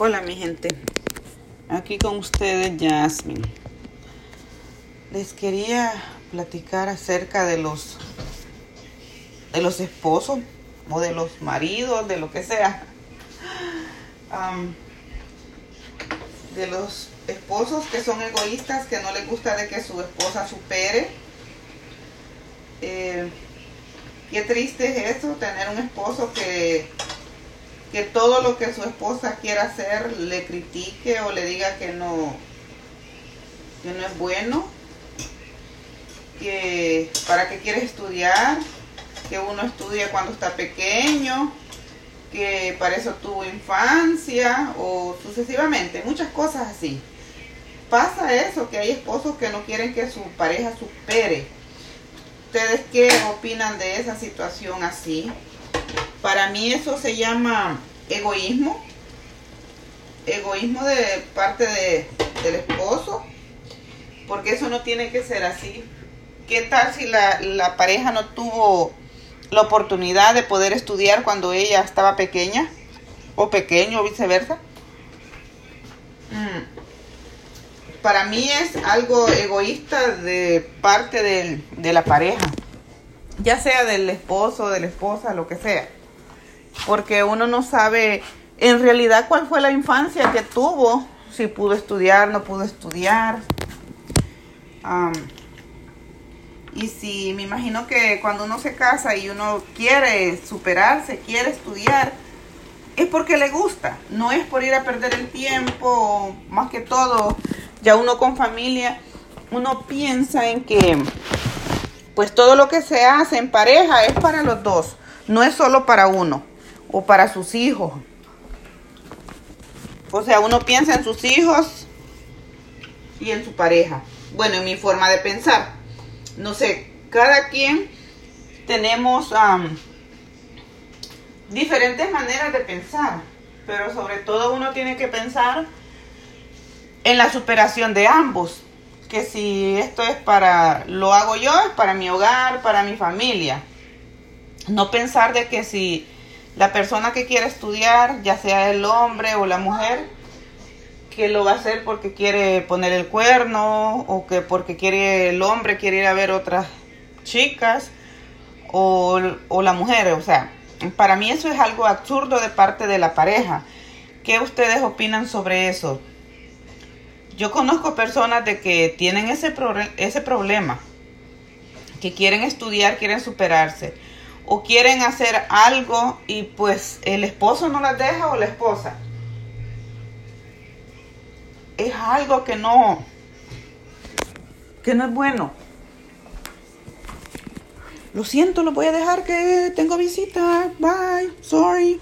Hola mi gente, aquí con ustedes Jasmine. Les quería platicar acerca de los de los esposos o de los maridos, de lo que sea. Am, de los esposos que son egoístas, que no les gusta de que su esposa supere. Eh, qué triste es eso, tener un esposo que que todo lo que su esposa quiera hacer le critique o le diga que no, que no es bueno, que para qué quiere estudiar, que uno estudia cuando está pequeño, que para eso tuvo infancia o sucesivamente, muchas cosas así. Pasa eso, que hay esposos que no quieren que su pareja supere. ¿Ustedes qué opinan de esa situación así? Para mí eso se llama egoísmo. Egoísmo de parte de, del esposo. Porque eso no tiene que ser así. ¿Qué tal si la, la pareja no tuvo la oportunidad de poder estudiar cuando ella estaba pequeña? O pequeño o viceversa. Mm. Para mí es algo egoísta de parte del, de la pareja ya sea del esposo, de la esposa, lo que sea. Porque uno no sabe en realidad cuál fue la infancia que tuvo, si pudo estudiar, no pudo estudiar. Y si me imagino que cuando uno se casa y uno quiere superarse, quiere estudiar, es porque le gusta, no es por ir a perder el tiempo, más que todo, ya uno con familia, uno piensa en que pues todo lo que se hace en pareja es para los dos, no es solo para uno o para sus hijos. O sea, uno piensa en sus hijos y en su pareja. Bueno, en mi forma de pensar. No sé, cada quien tenemos um, diferentes maneras de pensar, pero sobre todo uno tiene que pensar en la superación de ambos que si esto es para, lo hago yo, es para mi hogar, para mi familia. No pensar de que si la persona que quiere estudiar, ya sea el hombre o la mujer, que lo va a hacer porque quiere poner el cuerno o que porque quiere el hombre quiere ir a ver otras chicas o, o la mujer. O sea, para mí eso es algo absurdo de parte de la pareja. ¿Qué ustedes opinan sobre eso? Yo conozco personas de que tienen ese, ese problema, que quieren estudiar, quieren superarse, o quieren hacer algo y pues el esposo no las deja o la esposa. Es algo que no, que no es bueno. Lo siento, lo voy a dejar que tengo visita. Bye, sorry.